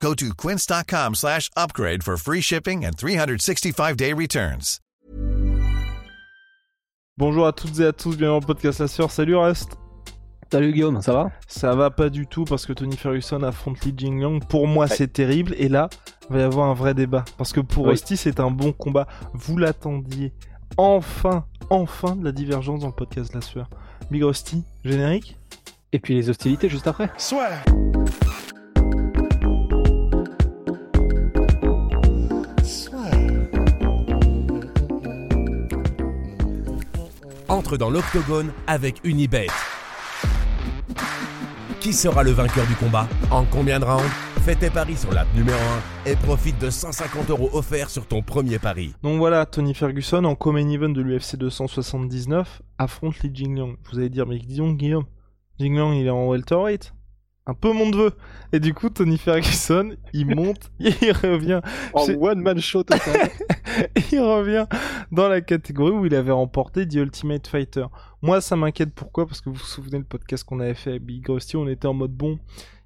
Go to quince.com slash upgrade for free shipping and 365-day returns. Bonjour à toutes et à tous, bienvenue au podcast La Sœur. Salut Rest. Salut Guillaume, ça va? Ça va pas du tout parce que Tony Ferguson affronte Li Jingliang. Pour moi, c'est terrible. Et là, il va y avoir un vrai débat. Parce que pour Oui. Rusty, c'est un bon combat. Vous l'attendiez. Enfin, enfin de la divergence dans le podcast La Sueur. Big Rusty, générique? Et puis les hostilités juste après entre dans l'octogone avec Unibet. Qui sera le vainqueur du combat En combien de rounds Fais tes paris sur l'app numéro 1 et profite de 150 euros offerts sur ton premier pari. Donc voilà, Tony Ferguson en co-main event de l'UFC 279 affronte Li Jingliang. Vous allez dire, mais disons Guillaume, Jingliang il est en welterweight un peu mon neveu. Et du coup, Tony Ferguson, il monte, il revient En C'est- one man show total. il revient dans la catégorie où il avait remporté The Ultimate Fighter. Moi, ça m'inquiète pourquoi? Parce que vous vous souvenez le podcast qu'on avait fait avec Big Rusty, on était en mode bon.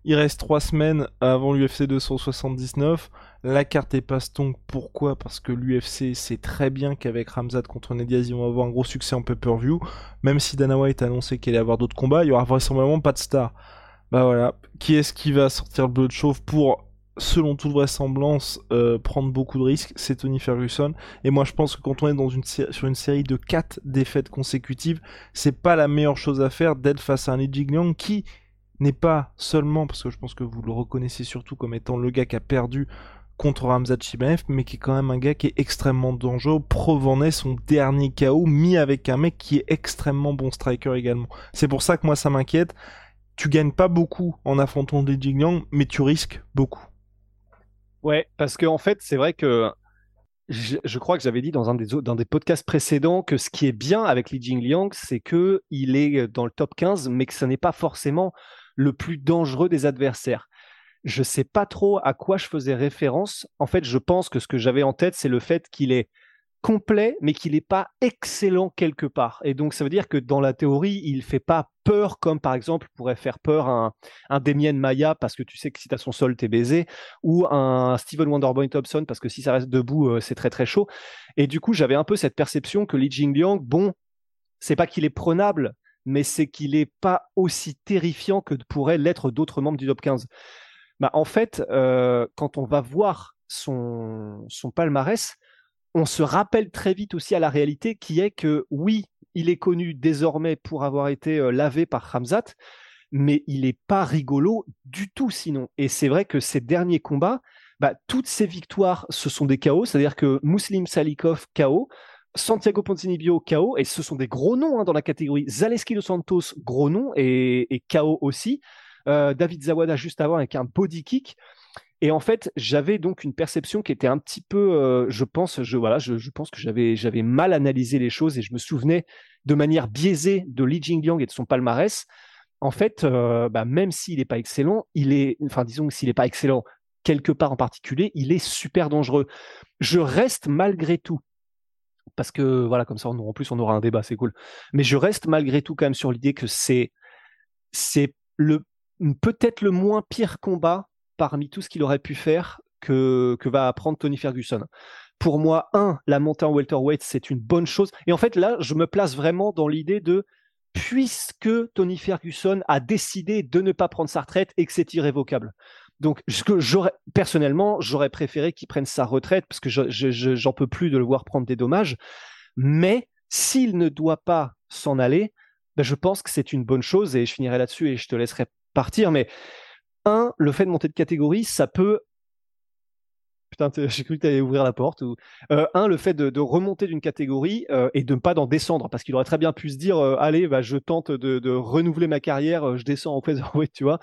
Il reste trois semaines avant l'UFC 279. La carte est passe donc. Pourquoi? Parce que l'UFC sait très bien qu'avec Ramzat contre Ned Diaz, ils vont avoir un gros succès en pay-per-view. Même si Dana White a annoncé qu'il allait avoir d'autres combats, il y aura vraisemblablement pas de star. Bah voilà. Qui est-ce qui va sortir le bleu de chauve pour, selon toute vraisemblance, euh, prendre beaucoup de risques C'est Tony Ferguson. Et moi, je pense que quand on est dans une sur une série de 4 défaites consécutives, c'est pas la meilleure chose à faire d'être face à un Li Jingliang qui n'est pas seulement, parce que je pense que vous le reconnaissez surtout comme étant le gars qui a perdu contre Ramzat Chimaev, mais qui est quand même un gars qui est extrêmement dangereux. Preuve en est son dernier KO mis avec un mec qui est extrêmement bon striker également. C'est pour ça que moi ça m'inquiète. Tu gagnes pas beaucoup en affrontant Li Jingliang, mais tu risques beaucoup. Ouais, parce que en fait, c'est vrai que je, crois que j'avais dit dans un des, dans des podcasts précédents que ce qui est bien avec Li Jingliang, c'est que il est dans le top 15, mais que ce n'est pas forcément le plus dangereux des adversaires. Je sais pas trop à quoi je faisais référence. En fait, je pense que ce que j'avais en tête, c'est le fait qu'il est complet, mais qu'il n'est pas excellent quelque part. Et donc, ça veut dire que dans la théorie, il fait pas peur comme par exemple pourrait faire peur un, un Maya parce que tu sais que si tu as son sol, t'es baisé, ou un Steven Wonderboy Thompson parce que si ça reste debout, euh, c'est très très chaud. Et du coup, j'avais un peu cette perception que Li Jingliang, bon, c'est pas qu'il est prenable, mais c'est qu'il est pas aussi terrifiant que pourraient l'être d'autres membres du top 15. Bah, en fait, euh, quand on va voir son, son palmarès, on se rappelle très vite aussi à la réalité qui est que oui, il est connu désormais pour avoir été euh, lavé par Ramzat, mais il n'est pas rigolo du tout sinon. Et c'est vrai que ces derniers combats, bah, toutes ces victoires, ce sont des KO, c'est-à-dire que Muslim Salikov KO, Santiago Ponzinibbio KO, et ce sont des gros noms hein, dans la catégorie. Zaleski dos Santos, gros nom, et, et KO aussi. Euh, David Zawada juste avant avec un body kick. Et en fait, j'avais donc une perception qui était un petit peu, euh, je pense, je voilà, je, pense que j'avais j'avais mal analysé les choses et je me souvenais de manière biaisée de Li Jingliang et de son palmarès. En fait, euh, bah, même s'il n'est pas excellent, il est, enfin disons que s'il n'est pas excellent quelque part en particulier, il est super dangereux. Je reste malgré tout, parce que voilà, comme ça, on, en plus, on aura un débat, c'est cool. Mais je reste malgré tout quand même sur l'idée que c'est c'est le peut-être le moins pire combat parmi tout ce qu'il aurait pu faire que, que va apprendre Tony Ferguson. Pour moi, un, la montée en welterweight, c'est une bonne chose. Et en fait, là, je me place vraiment dans l'idée de puisque Tony Ferguson a décidé de ne pas prendre sa retraite et que c'est irrévocable. Donc, ce que j'aurais, personnellement, j'aurais préféré qu'il prenne sa retraite parce que je, je- je- j'en peux plus de le voir prendre des dommages. Mais s'il ne doit pas s'en aller, ben, je pense que c'est une bonne chose et je finirai là-dessus et je te laisserai partir. Mais un, le fait de monter de catégorie, ça peut. Putain, j'ai cru que tu allais ouvrir la porte. Euh, un, le fait de, remonter d'une catégorie euh, et de ne pas d'en descendre, parce qu'il aurait très bien pu se dire euh, allez, bah, je tente de, renouveler ma carrière, je descends en featherweight, tu vois.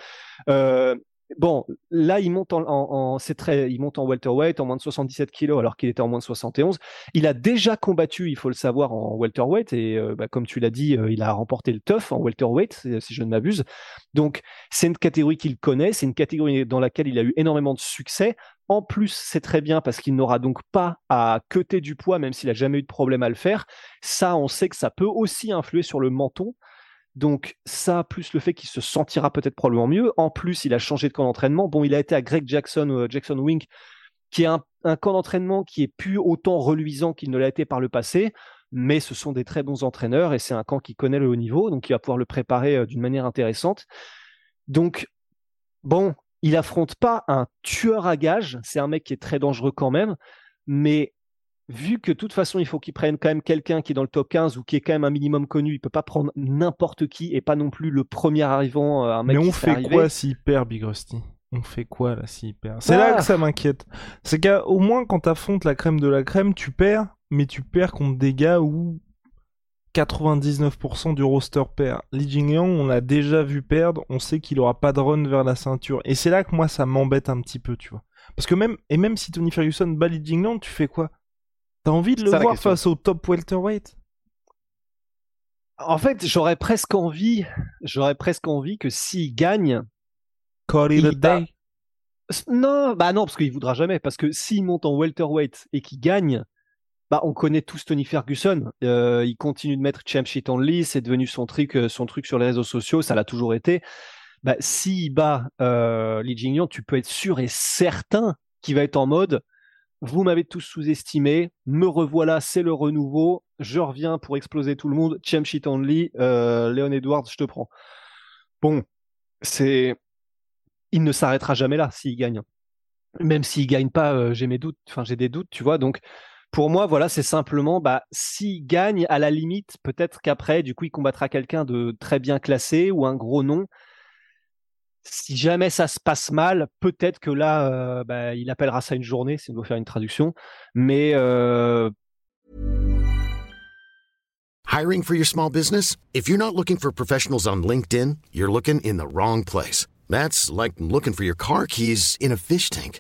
Bon, là, il monte en, c'est très, il monte en welterweight en moins de 77 kilos alors qu'il était en moins de 71. Il a déjà combattu, il faut le savoir, en welterweight et euh, bah, comme tu l'as dit, euh, il a remporté le tough en welterweight, si je ne m'abuse. Donc, c'est une catégorie qu'il connaît, c'est une catégorie dans laquelle il a eu énormément de succès. En plus, c'est très bien parce qu'il n'aura donc pas à cuter du poids, même s'il a jamais eu de problème à le faire. Ça, on sait que ça peut aussi influer sur le menton. Donc ça, plus le fait qu'il se sentira peut-être probablement mieux. En plus, il a changé de camp d'entraînement. Bon, il a été à Greg Jackson, euh, Jackson Wink, qui est un, camp d'entraînement qui est plus autant reluisant qu'il ne l'a été par le passé. Mais ce sont des très bons entraîneurs et c'est un camp qui connaît le haut niveau, donc il va pouvoir le préparer euh, d'une manière intéressante. Donc, bon, il affronte pas un tueur à gage. C'est un mec qui est très dangereux quand même, mais vu que de toute façon, il faut qu'il prenne quand même quelqu'un qui est dans le top 15 ou qui est quand même un minimum connu, il peut pas prendre n'importe qui et pas non plus le premier arrivant, euh, un mec Mais on fait quoi s'il perd, Big Rusty? On fait quoi là s'il perd? C'est là que ça m'inquiète. C'est qu'au moins quand t'affrontes la crème de la crème, tu perds, mais tu perds contre des gars où 99% du roster perd. Li Jingliang, on l'a déjà vu perdre, on sait qu'il aura pas de run vers la ceinture. Et c'est là que moi ça m'embête un petit peu, tu vois. Parce que même, et même si Tony Ferguson bat Li Jingliang, tu fais quoi? T'as envie de le voir face au top welterweight? En fait, j'aurais presque envie, j'aurais presque envie que s'il gagne, call it a day. Non, bah non, parce qu'il voudra jamais. Parce que s'il monte en welterweight et qu'il gagne, bah on connaît tous Tony Ferguson. Euh, il continue de mettre champ sheet only, c'est devenu son truc, euh, son truc sur les réseaux sociaux, ça l'a toujours été. Bah s'il bat euh, Li Jingliang, tu peux être sûr et certain qu'il va être en mode vous m'avez tous sous-estimé, me revoilà, c'est le renouveau, je reviens pour exploser tout le monde, champ shit only, euh, Léon Edwards, je te prends. Bon, c'est, il ne s'arrêtera jamais là s'il gagne. Même s'il gagne pas, euh, j'ai mes doutes, enfin j'ai des doutes, tu vois. Donc pour moi, voilà, c'est simplement, bah, s'il gagne, à la limite, peut-être qu'après, du coup, il combattra quelqu'un de très bien classé ou un gros nom si jamais ça se passe mal, peut-être que là, euh, bah, il appellera ça une journée, si on doit faire une traduction. Mais euh... Hiring for your small business? If you're not looking for professionals on LinkedIn, you're looking in the wrong place. That's like looking for your car keys in a fish tank.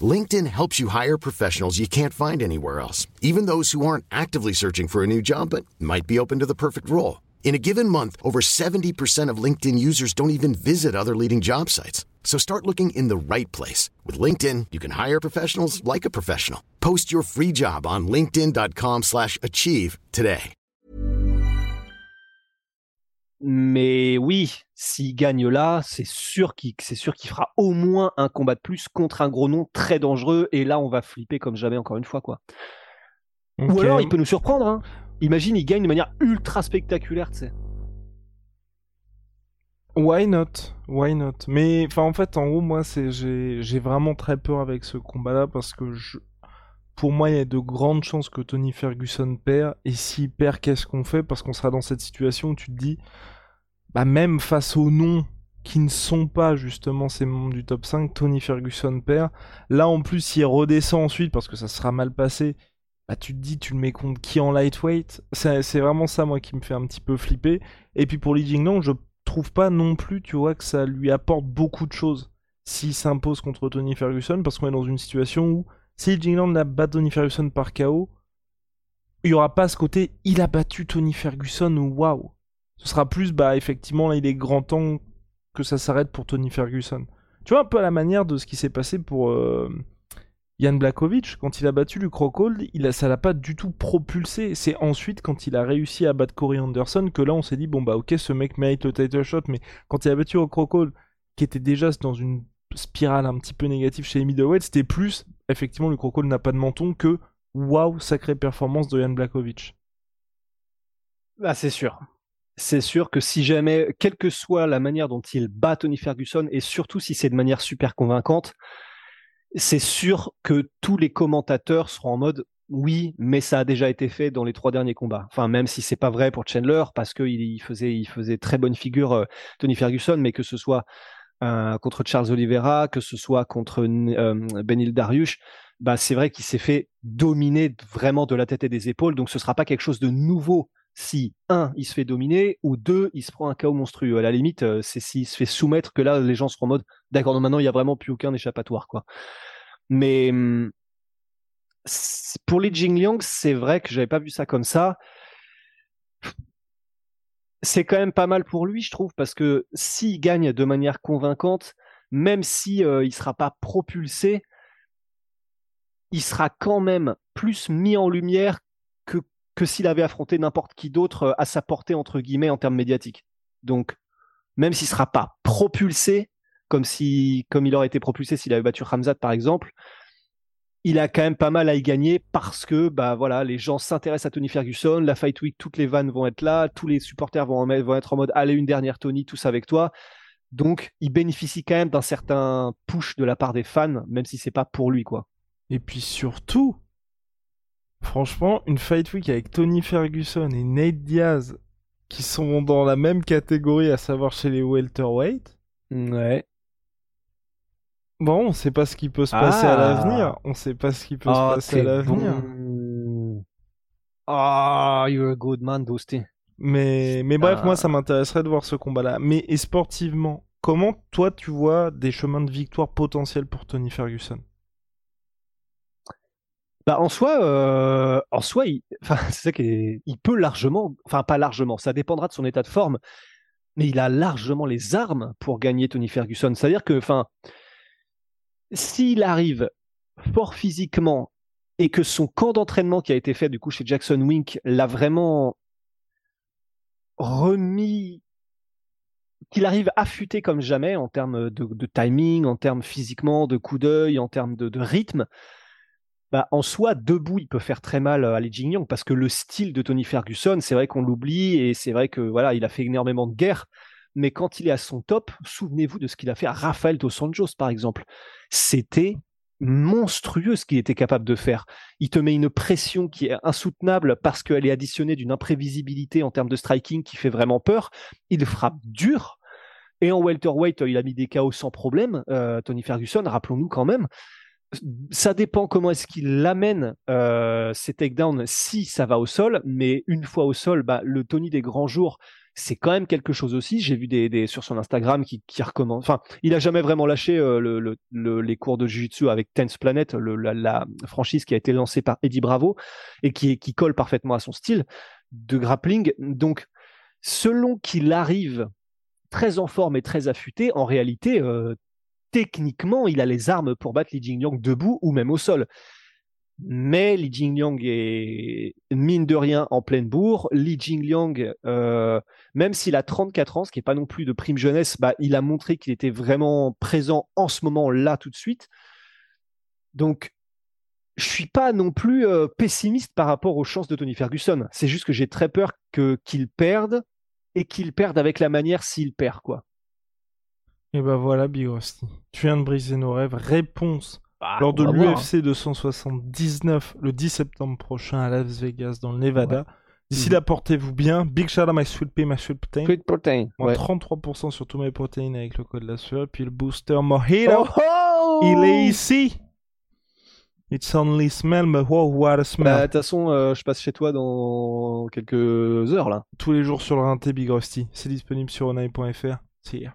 LinkedIn helps you hire professionals you can't find anywhere else, even those who aren't actively searching for a new job but might be open to the perfect role. In a given month, over 70% of LinkedIn users don't even visit other leading job sites. So start looking in the right place. With LinkedIn, you can hire professionals like a professional. Post your free job on linkedin.com slash achieve today. Mais oui, s'il gagne là, c'est sûr qu'il qu'il fera au moins un combat de plus contre un gros nom très dangereux. Et là, on va flipper comme jamais encore une fois. quoi. Okay. Ou alors, il peut nous surprendre. Hein. Imagine, il gagne de manière ultra spectaculaire, tu sais. Why not? Why not? Mais enfin, en fait, en gros, moi, c'est j'ai vraiment très peur avec ce combat-là parce que je... pour moi, il y a de grandes chances que Tony Ferguson perd. Et s'il perd, qu'est-ce qu'on fait? Parce qu'on sera dans cette situation où tu te dis, bah, même face aux noms qui ne sont pas justement ces membres du top 5, Tony Ferguson perd. Là, en plus, s'il redescend ensuite parce que ça sera mal passé, bah, tu te dis, tu le mets contre qui en lightweight? C'est vraiment ça, moi, qui me fait un petit peu flipper. Et puis pour Li Jingliang, je trouve pas non plus, tu vois, que ça lui apporte beaucoup de choses s'il s'impose contre Tony Ferguson, parce qu'on est dans une situation où si Li Jingliang n'a pas Tony Ferguson par KO, il y aura pas ce côté, il a battu Tony Ferguson, ou waouh. Ce sera plus, bah, effectivement, là, il est grand temps que ça s'arrête pour Tony Ferguson. Tu vois, un peu à la manière de ce qui s'est passé pour. Euh, Yann Blakovic, quand il a battu Luke Rockhold, il a, ça l'a pas du tout propulsé. C'est ensuite, quand il a réussi à battre Corey Anderson, que là, on s'est dit, bon, bah, ok, ce mec mérite le title shot, mais quand il a battu Luke Rockhold, qui était déjà dans une spirale un petit peu négative chez les middleweight, c'était plus, effectivement, Luke Rockhold n'a pas de menton que, waouh, sacrée performance de Yann Blakovic. Ah, c'est sûr. C'est sûr que si jamais, quelle que soit la manière dont il bat Tony Ferguson, et surtout si c'est de manière super convaincante, c'est sûr que tous les commentateurs seront en mode oui, mais ça a déjà été fait dans les trois derniers combats. Enfin, même si c'est pas vrai pour Chandler, parce qu'il faisait, très bonne figure euh, Tony Ferguson, mais que ce soit euh, contre Charles Oliveira, que ce soit contre euh, Benil Dariush, bah c'est vrai qu'il s'est fait dominer vraiment de la tête et des épaules. Donc ce sera pas quelque chose de nouveau si un il se fait dominer ou deux il se prend un chaos monstrueux. À la limite, euh, c'est s'il se fait soumettre que là les gens seront en mode d'accord. Maintenant il y a vraiment plus aucun échappatoire quoi. Mais hum, pour Li Jingliang, c'est vrai que j'avais pas vu ça comme ça. C'est quand même pas mal pour lui, je trouve, parce que s'il gagne de manière convaincante, même si euh, il sera pas propulsé, il sera quand même plus mis en lumière que, s'il avait affronté n'importe qui d'autre euh, à sa portée, entre guillemets, en termes médiatiques. Donc, même s'il sera pas propulsé, comme, il aurait été propulsé s'il avait battu Ramzat, par exemple, il a quand même pas mal à y gagner parce que bah voilà, les gens s'intéressent à Tony Ferguson, la Fight Week, toutes les vannes vont être là, tous les supporters vont, vont être en mode allez une dernière Tony, tous avec toi. Donc il bénéficie quand même d'un certain push de la part des fans, même si c'est pas pour lui quoi. Et puis surtout, franchement, une Fight Week avec Tony Ferguson et Nate Diaz qui sont dans la même catégorie, à savoir chez les welterweight. Ouais. Bon, on sait pas ce qui peut se passer à l'avenir. On sait pas ce qui peut se Ah, passer à l'avenir. bon. Ah, you're a good man, Dusty. Mais, mais bref, Ah. moi, ça m'intéresserait de voir ce combat-là. Mais et sportivement, comment toi tu vois des chemins de victoire potentiels pour Tony Ferguson? Bah, en soi, euh, en soi, il, c'est ça qui il peut largement, enfin pas largement, ça dépendra de son état de forme, mais il a largement les armes pour gagner Tony Ferguson. C'est-à-dire que, enfin, s'il arrive fort physiquement et que son camp d'entraînement qui a été fait du coup chez Jackson Wink l'a vraiment remis, qu'il arrive affûté comme jamais en termes de, timing, en termes physiquement, de coup d'œil, en termes de rythme, bah, en soi, debout, il peut faire très mal à Li Jingliang parce que le style de Tony Ferguson, c'est vrai qu'on l'oublie et c'est vrai que voilà, il a fait énormément de guerres. Mais quand il est à son top, souvenez-vous de ce qu'il a fait à Rafael dos Anjos, par exemple. C'était monstrueux ce qu'il était capable de faire. Il te met une pression qui est insoutenable parce qu'elle est additionnée d'une imprévisibilité en termes de striking qui fait vraiment peur. Il frappe dur. Et en welterweight, il a mis des KO sans problème. Euh, Tony Ferguson, rappelons-nous quand même ça dépend comment est-ce qu'il amène euh, ses takedowns si ça va au sol, mais une fois au sol, bah, le Tony des grands jours, c'est quand même quelque chose aussi. J'ai vu des, sur son Instagram qui, qui. Enfin, il a jamais vraiment lâché euh, le, le, le- les cours de jiu-jitsu avec Tense Planet, la, franchise qui a été lancée par Eddie Bravo et qui, qui colle parfaitement à son style de grappling. Donc, selon qu'il arrive très en forme et très affûté, en réalité, euh, techniquement, il a les armes pour battre Li Jingliang debout ou même au sol. Mais Li Jingliang est mine de rien en pleine bourre. Li Jingliang, euh, même s'il a 34 ans, ce qui n'est pas non plus de prime jeunesse, bah, il a montré qu'il était vraiment présent en ce moment là tout de suite. Donc, je suis pas non plus euh, pessimiste par rapport aux chances de Tony Ferguson. C'est juste que j'ai très peur qu'il perde et qu'il perde avec la manière s'il perd quoi. Et bah voilà, Big Rusty. Tu viens de briser nos rêves. Réponse Ah, lors de l'UFC 279 le 10 septembre prochain à Las Vegas dans le Nevada. D'ici Mhm. là, portez-vous bien. Big shout out my sweet pea, my sweet protein. Sweet protein. Ouais. 33% sur tous mes protéines avec le code la sueur. Puis le booster Mojito. Oh, oh Il est ici. It's only smell, but wow, what a smell. Bah, de toute façon, euh, je passe chez toi dans quelques heures là. Tous les jours sur le Rinté Big Rusty. C'est disponible sur onai.fr. See ya.